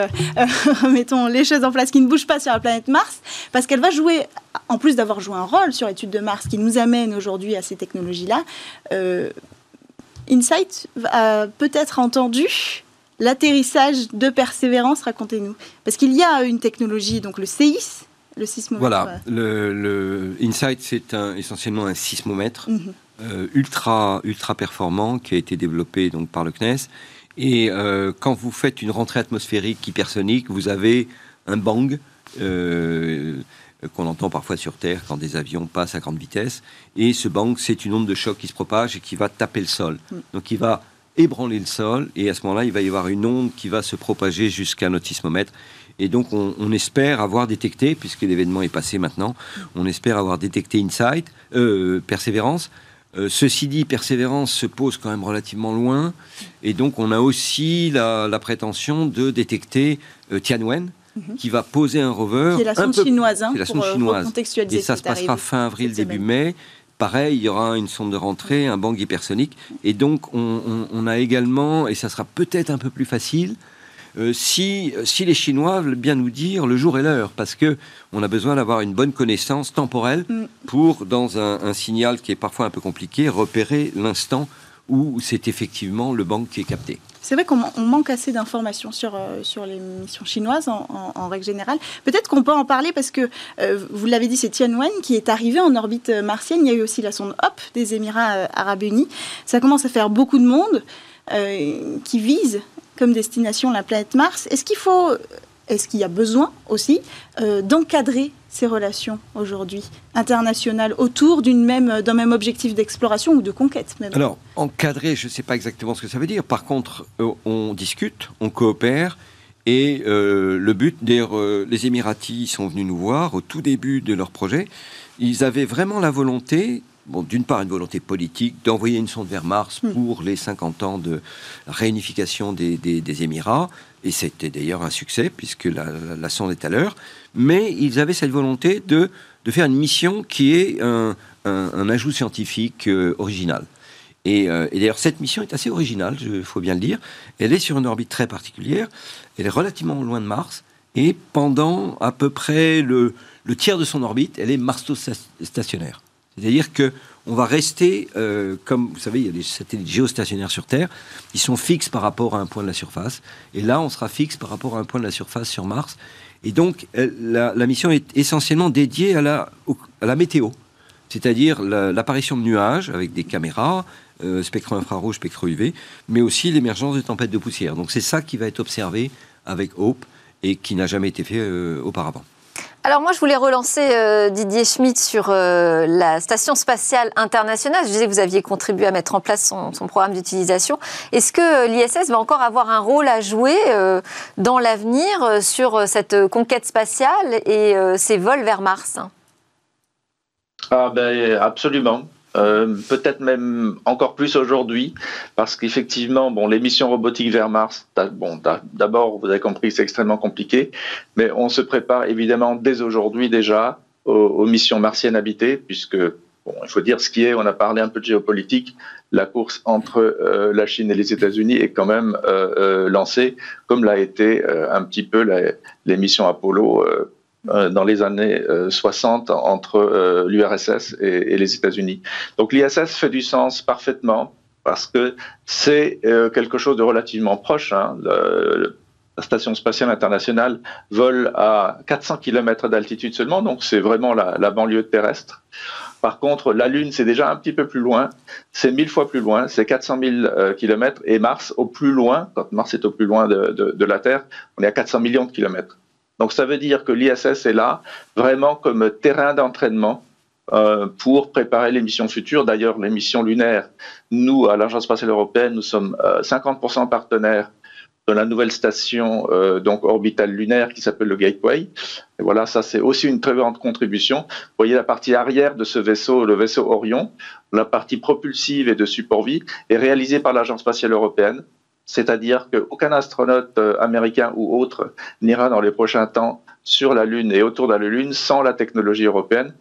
[SPEAKER 2] mettons les choses en place qui ne bougent pas sur la planète Mars, parce qu'elle va jouer, en plus d'avoir joué un rôle sur l'étude de Mars qui nous amène aujourd'hui à ces technologies-là, Insight a peut-être entendu l'atterrissage de Persévérance, racontez-nous. Parce qu'il y a une technologie, donc le CIS, le sismomètre.
[SPEAKER 4] Voilà, le, Insight, c'est essentiellement un sismomètre mhm. euh, ultra, ultra performant qui a été développé donc, par le CNES. Et euh, quand vous faites une rentrée atmosphérique hypersonique, vous avez un bang euh, qu'on entend parfois sur Terre quand des avions passent à grande vitesse. Et ce bang, c'est une onde de choc qui se propage et qui va taper le sol. Mm. Donc il va ébranler le sol, et à ce moment-là, il va y avoir une onde qui va se propager jusqu'à notre sismomètre. Et donc, on, espère avoir détecté, puisque l'événement est passé maintenant, on espère avoir détecté Insight, euh, Persévérance. Euh, ceci dit, Persévérance se pose quand même relativement loin, et donc on a aussi la, prétention de détecter euh, Tianwen, mhm. qui va poser un rover.
[SPEAKER 2] Qui est la sonde chinoise, hein,
[SPEAKER 4] la sonde chinoise. Et ça se passera fin avril, début mai. Pareil, il y aura une sonde de rentrée, un bang hypersonique. Et donc, on, a également, et ça sera peut-être un peu plus facile, euh, si, si les Chinois veulent bien nous dire le jour et l'heure, parce que on a besoin d'avoir une bonne connaissance temporelle mm. pour, dans un, signal qui est parfois un peu compliqué, repérer l'instant où c'est effectivement le bang qui est capté.
[SPEAKER 2] C'est vrai qu'on manque assez d'informations sur, euh, sur les missions chinoises en, règle générale. Peut-être qu'on peut en parler parce que, euh, vous l'avez dit, c'est Tianwen qui est arrivé en orbite martienne. Il y a eu aussi la sonde HOP des Émirats euh, arabes unis. Ça commence à faire beaucoup de monde qui vise comme destination la planète Mars. Est-ce qu'il faut est-ce qu'il y a besoin aussi euh, d'encadrer ces relations aujourd'hui internationales autour même, d'un même objectif d'exploration ou de conquête même?
[SPEAKER 4] Alors, encadrer, je ne sais pas exactement ce que ça veut dire. Par contre, euh, on discute, on coopère. Et euh, le but, les Émiratis sont venus nous voir au tout début de leur projet. Ils avaient vraiment la volonté bon, d'une part, une volonté politique d'envoyer une sonde vers Mars hmm. pour les 50 ans de réunification des, des, Émirats, et c'était d'ailleurs un succès puisque la, sonde est à l'heure, mais ils avaient cette volonté de, de faire une mission qui est un, un, ajout scientifique euh, original. Euh, et, d'ailleurs, cette mission est assez originale, il faut bien le dire. Elle est sur une orbite très particulière, elle est relativement loin de Mars, et pendant à peu près le, le tiers de son orbite, elle est marsto-stationnaire. C'est-à-dire que on va rester, euh, comme vous savez, il y a des satellites géostationnaires sur Terre, ils sont fixes par rapport à un point de la surface. Et là, on sera fixe par rapport à un point de la surface sur Mars. Et donc, la, mission est essentiellement dédiée à la, météo, c'est-à-dire l'apparition de nuages avec des caméras, euh, spectre infrarouge, spectre UV, mais aussi l'émergence de tempêtes de poussière. Donc, c'est ça qui va être observé avec Hope et qui n'a jamais été fait euh, auparavant.
[SPEAKER 1] Alors moi, je voulais relancer euh, Didier Schmitt sur euh, la Station spatiale internationale. Je disais que vous aviez contribué à mettre en place son, programme d'utilisation. Est-ce que euh, l'ISS va encore avoir un rôle à jouer dans l'avenir sur cette conquête spatiale et ses vols vers Mars?
[SPEAKER 5] Ah ben, Absolument. Euh, peut-être même encore plus aujourd'hui, parce qu'effectivement, bon, les missions robotiques vers Mars, bon, d'abord, vous avez compris, c'est extrêmement compliqué, mais on se prépare évidemment dès aujourd'hui déjà aux, missions martiennes habitées, puisque Bon, il faut dire ce qui est, on a parlé un peu de géopolitique, la course entre euh, la Chine et les États-Unis est quand même euh, lancée, comme l'a été un petit peu les missions Apollo dans les années 60 euh, entre euh, l'URSS et, les États-Unis. Donc l'ISS fait du sens parfaitement parce que c'est quelque chose de relativement proche. Hein. la station spatiale internationale vole à 400 km d'altitude seulement, donc c'est vraiment la, banlieue terrestre. Par contre, la Lune, c'est déjà un petit peu plus loin, c'est mille fois plus loin, c'est 400 000 km, et Mars, au plus loin, quand Mars est au plus loin de, de la Terre, on est à 400 millions de kilomètres. Donc ça veut dire que l'ISS est là vraiment comme terrain d'entraînement euh, pour préparer les missions futures. D'ailleurs, les missions lunaires, nous, à l'Agence spatiale européenne, nous sommes 50% euh, partenaires de la nouvelle station euh, donc orbitale lunaire qui s'appelle le Gateway. Et voilà, ça c'est aussi une très grande contribution. Vous voyez la partie arrière de ce vaisseau, le vaisseau Orion, la partie propulsive et de support vie est réalisée par l'Agence spatiale européenne c'est-à-dire qu'aucun astronaute euh, américain ou autre n'ira dans les prochains temps sur la Lune et autour de la Lune sans la technologie européenne.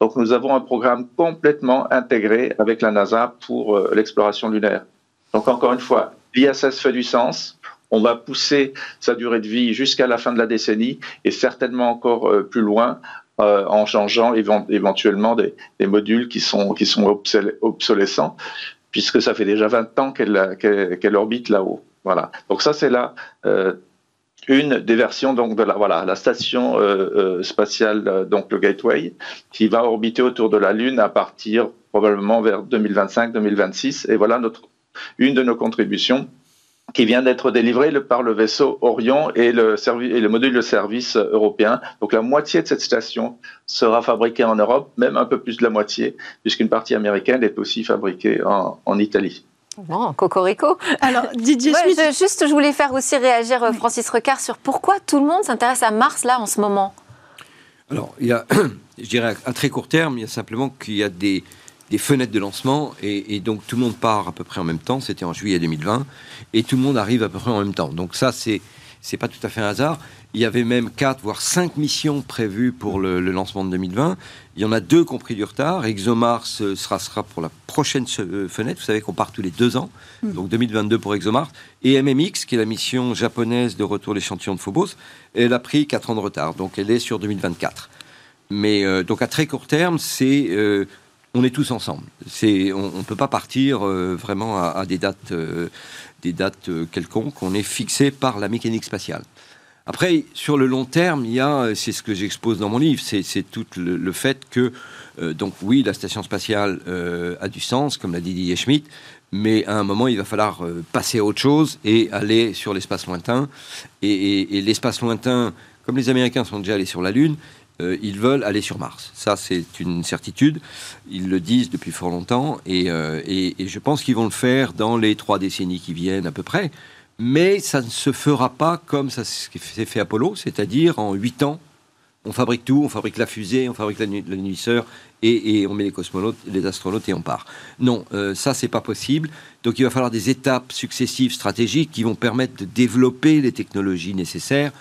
[SPEAKER 5] Donc nous avons un programme complètement intégré avec la NASA pour euh, l'exploration lunaire. Donc encore une fois, l'ISS fait du sens. On va pousser sa durée de vie jusqu'à la fin de la décennie et certainement encore euh, plus loin en changeant éventuellement des, modules qui sont, qui sont obsolescents puisque ça fait déjà 20 ans qu'elle orbite là-haut. Voilà. Donc ça, c'est là euh, une des versions donc de la voilà la station euh, euh, spatiale donc le Gateway qui va orbiter autour de la Lune à partir probablement vers 2025-2026 et voilà notre une de nos contributions qui vient d'être délivré par le vaisseau Orion et le, et le module de service européen. Donc la moitié de cette station sera fabriquée en Europe, même un peu plus de la moitié, puisqu'une partie américaine est aussi fabriquée en, en Italie.
[SPEAKER 1] Bon, cocorico.
[SPEAKER 2] Alors, Didier
[SPEAKER 1] je, Juste, je voulais faire aussi réagir euh, Francis Recard sur pourquoi tout le monde s'intéresse à Mars là en ce moment.
[SPEAKER 4] Alors, il y a, je dirais à très court terme, il y a simplement qu'il y a des, des fenêtres de lancement et, donc tout le monde part à peu près en même temps. C'était en juillet 2020 et tout le monde arrive à peu près en même temps. Donc ça, c'est c'est pas tout à fait un hasard. Il y avait même quatre voire cinq missions prévues pour le, lancement de 2020. Il y en a deux qui ont pris du retard. ExoMars euh, sera, sera pour la prochaine euh, fenêtre. Vous savez qu'on part tous les deux ans, hmm. donc 2022 pour ExoMars. Et MMX, qui est la mission japonaise de retour d'échantillons de Phobos, elle a pris quatre ans de retard, donc elle est sur 2024. Mais euh, donc à très court terme, c'est on est tous ensemble. C'est, on ne peut pas partir euh, vraiment à, des dates, euh, des dates euh, quelconques. On est fixé par la mécanique spatiale. Après, sur le long terme, il y a, c'est ce que j'expose dans mon livre, c'est, tout le, fait que, donc oui, la station spatiale a du sens, comme l'a dit Didier Schmidt, mais à un moment, il va falloir passer à autre chose et aller sur l'espace lointain. et l'espace lointain, comme les Américains sont déjà allés sur la Lune, euh, ils veulent aller sur Mars. Ça, c'est une certitude. Ils le disent depuis fort longtemps euh, et, je pense qu'ils vont le faire dans les trois décennies qui viennent à peu près. Mais ça ne se fera pas comme ça s'est fait Apollo, c'est-à-dire en huit ans, on fabrique tout, on fabrique la fusée, on fabrique la, et, on met les cosmonautes, les astronautes et on part. Non, euh, ça c'est pas possible. Donc il va falloir des étapes successives stratégiques qui vont permettre de développer les technologies nécessaires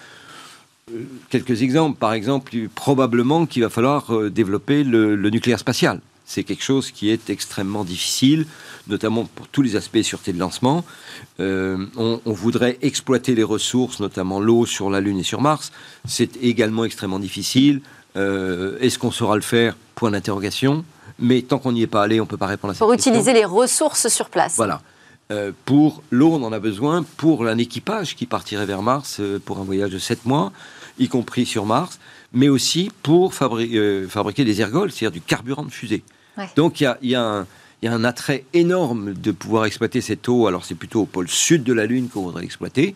[SPEAKER 4] quelques exemples. Par exemple, probablement qu'il va falloir euh, développer le, nucléaire spatial. C'est quelque chose qui est extrêmement difficile, notamment pour tous les aspects sûreté de lancement. Euh, on, voudrait exploiter les ressources, notamment l'eau sur la Lune et sur Mars. C'est également extrêmement difficile. Euh, est-ce qu'on saura le faire? Point d'interrogation. Mais tant qu'on n'y est pas allé, on ne peut pas répondre à
[SPEAKER 1] cette question. Pour utiliser les ressources sur place.
[SPEAKER 4] Voilà. Pour l'eau, on en a besoin. Pour un équipage qui partirait vers Mars pour un voyage de 7 mois, y compris sur Mars, mais aussi pour euh, fabriquer des ergols, c'est-à-dire du carburant de fusée. Donc il y a, un attrait énorme de pouvoir exploiter cette eau. Alors c'est plutôt au pôle sud de la Lune qu'on voudrait l'exploiter.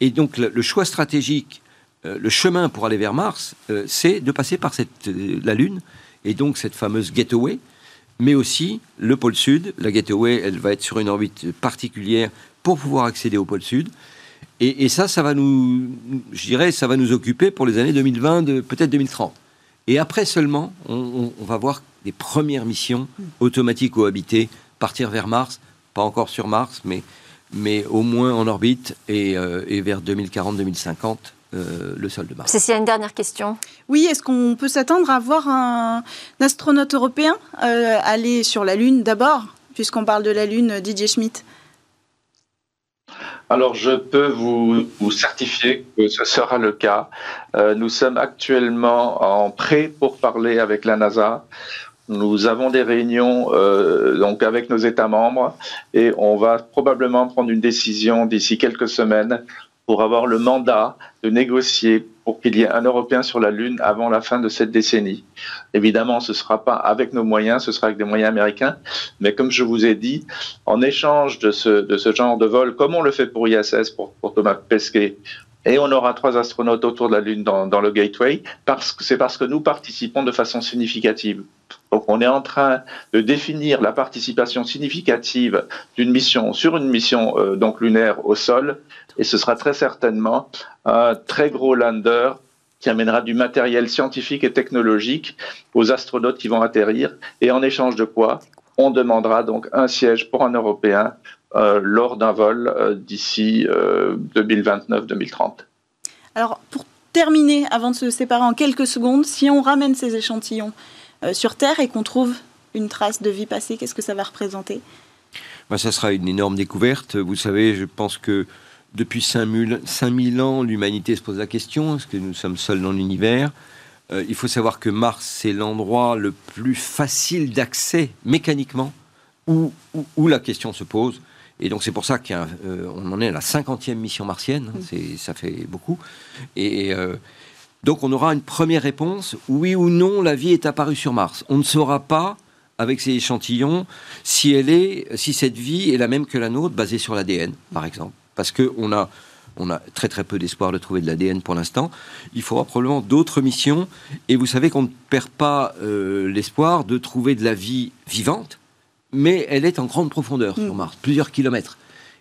[SPEAKER 4] Et donc le, choix stratégique, euh, le chemin pour aller vers Mars, euh, c'est de passer par cette, la Lune et donc cette fameuse gateway, mais aussi le pôle sud. La gateway, elle va être sur une orbite particulière pour pouvoir accéder au pôle sud. Et, ça, ça va nous, je dirais, ça va nous occuper pour les années 2020, peut-être 2030. Et après seulement, on, va voir des premières missions automatiques ou habitées partir vers Mars, pas encore sur Mars, mais, mais au moins en orbite et, euh, vers 2040-2050. Euh, le sol de Mars.
[SPEAKER 1] C'est une dernière question.
[SPEAKER 2] Oui, est-ce qu'on peut s'attendre à voir un, astronaute européen euh, aller sur la Lune d'abord, puisqu'on parle de la Lune, Didier Schmidt
[SPEAKER 5] alors, je peux vous, certifier que ce sera le cas. Euh, nous sommes actuellement en prêt pour parler avec la NASA. Nous avons des réunions euh, donc avec nos États membres et on va probablement prendre une décision d'ici quelques semaines pour avoir le mandat de négocier pour qu'il y ait un Européen sur la Lune avant la fin de cette décennie. Évidemment, ce ne sera pas avec nos moyens, ce sera avec des moyens américains, mais comme je vous ai dit, en échange de ce, genre de vol, comme on le fait pour ISS, pour, Thomas Pesquet, et on aura trois astronautes autour de la Lune dans, dans le Gateway, parce c'est parce que nous participons de façon significative. Donc on est en train de définir la participation significative d'une mission sur une mission euh, donc lunaire au sol, et ce sera très certainement un très gros lander qui amènera du matériel scientifique et technologique aux astronautes qui vont atterrir, et en échange de quoi on demandera donc un siège pour un Européen lors d'un vol d'ici 2029-2030.
[SPEAKER 2] Alors, pour terminer, avant de se séparer en quelques secondes, si on ramène ces échantillons sur Terre et qu'on trouve une trace de vie passée, qu'est-ce que ça va représenter?
[SPEAKER 4] Bah, Ça sera une énorme découverte. Vous savez, je pense que depuis 5000 ans, l'humanité se pose la question, est-ce que nous sommes seuls dans l'univers? Euh, Il faut savoir que Mars, c'est l'endroit le plus facile d'accès mécaniquement où, où, la question se pose. Et donc c'est pour ça qu'on euh, en est à la 50e mission martienne, mmh. ça fait beaucoup. Et euh, donc on aura une première réponse, oui ou non, la vie est apparue sur Mars. On ne saura pas avec ces échantillons si elle est, si cette vie est la même que la nôtre, basée sur l'ADN, par exemple. Parce qu'on a, on a très très peu d'espoir de trouver de l'ADN pour l'instant. Il faudra probablement d'autres missions. Et vous savez qu'on ne perd pas euh, l'espoir de trouver de la vie vivante, mais elle est en grande profondeur sur mm. Mars, plusieurs kilomètres.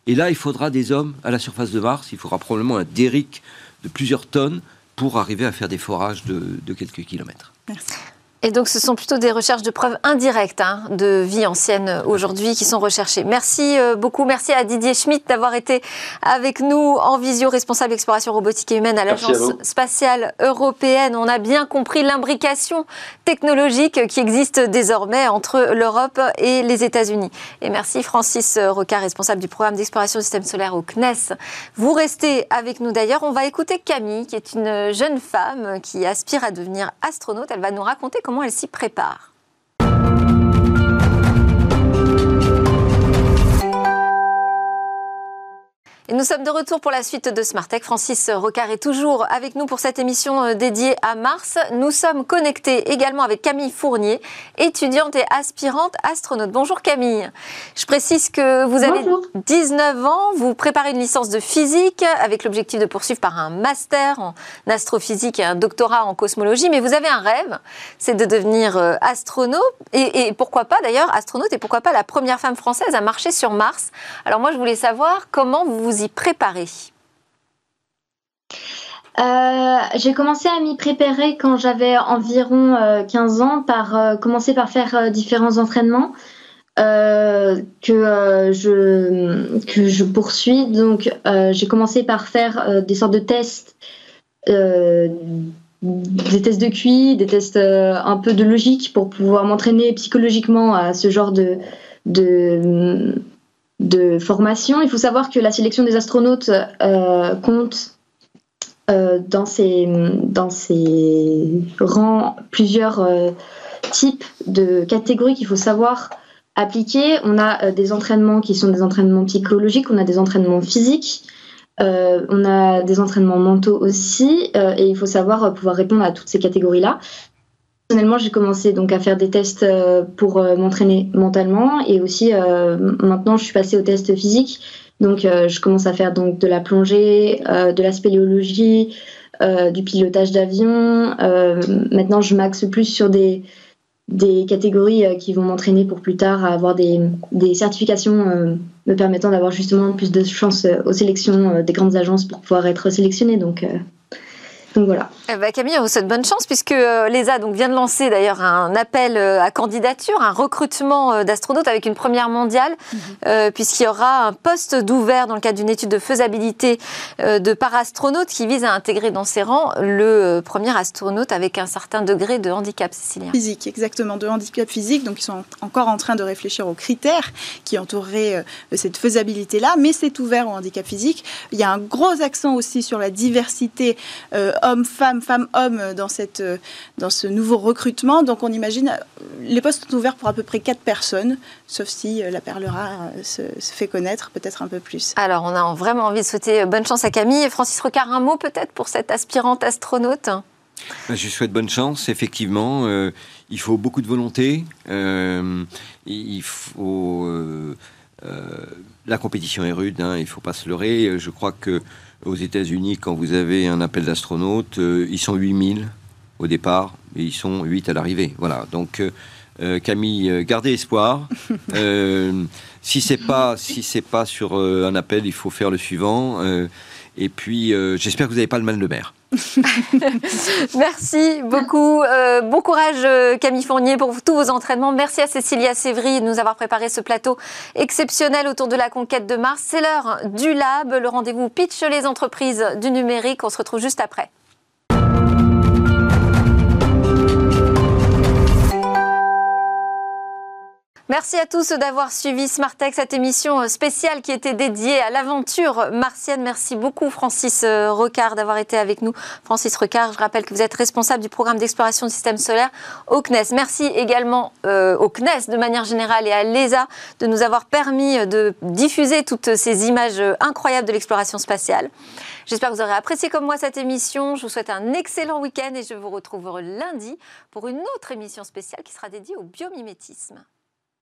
[SPEAKER 4] Et là, il faudra des hommes à la surface de Mars. Il faudra probablement un derrick de plusieurs tonnes pour arriver à faire des forages de, quelques kilomètres.
[SPEAKER 1] Et donc, ce sont plutôt des recherches de preuves indirectes hein, de vie ancienne aujourd'hui qui sont recherchées. Merci euh, beaucoup. Merci à Didier Schmitt d'avoir été avec nous en visio, responsable exploration robotique et humaine à l'Agence spatiale européenne. On a bien compris l'imbrication technologique qui existe désormais entre l'Europe et les États-Unis. Et merci Francis Rocard, responsable du programme d'exploration du système solaire au CNES. Vous restez avec nous d'ailleurs. On va écouter Camille, qui est une jeune femme qui aspire à devenir astronaute. Elle va nous raconter comment elle s'y prépare. Et nous sommes de retour pour la suite de Smart Tech. Francis Rocard est toujours avec nous pour cette émission euh, dédiée à Mars. Nous sommes connectés également avec Camille Fournier, étudiante et aspirante astronaute. Bonjour Camille. Je précise que vous avez 19 ans, vous préparez une licence de physique avec l'objectif de poursuivre par un master en astrophysique et un doctorat en cosmologie, mais vous avez un rêve, c'est de devenir euh, astronaute et, et pourquoi pas d'ailleurs astronaute et pourquoi pas la première femme française à marcher sur Mars. Alors moi je voulais savoir comment vous vous préparer
[SPEAKER 6] euh, j'ai commencé à m'y préparer quand j'avais environ 15 euh, ans par euh, commencer par faire différents entraînements que je que je poursuis. Donc j'ai commencé par faire des sortes de tests des tests de QI des tests un peu de logique pour pouvoir m'entraîner psychologiquement à ce genre de de formation. Il faut savoir que la sélection des astronautes euh, compte euh, dans, ses, dans rangs plusieurs euh, types de catégories qu'il faut savoir appliquer. On a des entraînements qui sont des entraînements psychologiques, on a des entraînements physiques, on a des entraînements mentaux aussi, et il faut savoir pouvoir répondre à toutes ces catégories-là. Personnellement, j'ai commencé donc à faire des tests euh, pour euh, m'entraîner mentalement et aussi euh, maintenant je suis passée aux tests physiques. Donc je commence à faire donc de la plongée, de la spéléologie, du pilotage d'avion. maintenant, je m'axe plus sur des catégories qui vont m'entraîner pour plus tard avoir des, certifications me permettant d'avoir justement plus de chances aux sélections des grandes agences pour pouvoir être sélectionnée. Donc voilà.
[SPEAKER 1] Eh ben, Camille, on vous souhaite bonne chance puisque euh, l'ESA donc, vient de lancer d'ailleurs un appel euh, à candidature, un recrutement euh, d'astronautes avec une première mondiale, mhm. puisqu'il y aura un poste d'ouvert dans le cadre d'une étude de faisabilité de parastronautes qui vise à intégrer dans ses rangs le premier astronaute avec un certain degré de handicap, Cécilia.
[SPEAKER 2] Physique, exactement, de handicap physique. Donc ils sont encore en train de réfléchir aux critères qui entoureraient cette faisabilité-là, mais c'est ouvert au handicap physique. Il y a un gros accent aussi sur la diversité hommes-femmes, femmes-hommes dans, cette, dans ce nouveau recrutement. Donc on imagine, les postes sont ouverts pour à peu près 4 personnes, sauf si euh, la perle rare euh, se, fait connaître peut-être un peu plus.
[SPEAKER 1] Alors on a vraiment envie de souhaiter bonne chance à Camille. Francis Rocard, un mot peut-être pour cette aspirante astronaute?
[SPEAKER 4] Ben, je souhaite bonne chance, effectivement. Euh, il faut beaucoup de volonté. il faut. la compétition est rude, hein, il ne faut pas se leurrer. Je crois que aux États-Unis, quand vous avez un appel d'astronautes, euh, ils sont 8000 au départ et ils sont 8 à l'arrivée. Voilà. Donc, euh, euh, Camille, gardez espoir. si c'est pas si c'est pas sur un appel, il faut faire le suivant. Et puis, euh, j'espère que vous n'avez pas le mal de mer.
[SPEAKER 1] Merci beaucoup. Euh, bon courage euh, Camille Fournier pour tous vos entraînements. Merci à Cécilia Sévry de nous avoir préparé ce plateau exceptionnel autour de la conquête de Mars. C'est l'heure du Lab, le rendez-vous pitch les entreprises du numérique. On se retrouve juste après. Merci à tous d'avoir suivi Smartech, cette émission spéciale qui était dédiée à l'aventure martienne. Merci beaucoup Francis euh, Recard d'avoir été avec nous. Francis Recard, je rappelle que vous êtes responsable du programme d'exploration du système solaire au CNES. Merci également euh, au CNES de manière générale et à l'ESA de nous avoir permis de diffuser toutes ces images incroyables de l'exploration spatiale. J'espère que vous aurez apprécié comme moi cette émission. Je vous souhaite un excellent week-end et je vous retrouve lundi pour une autre émission spéciale qui sera dédiée au biomimétisme.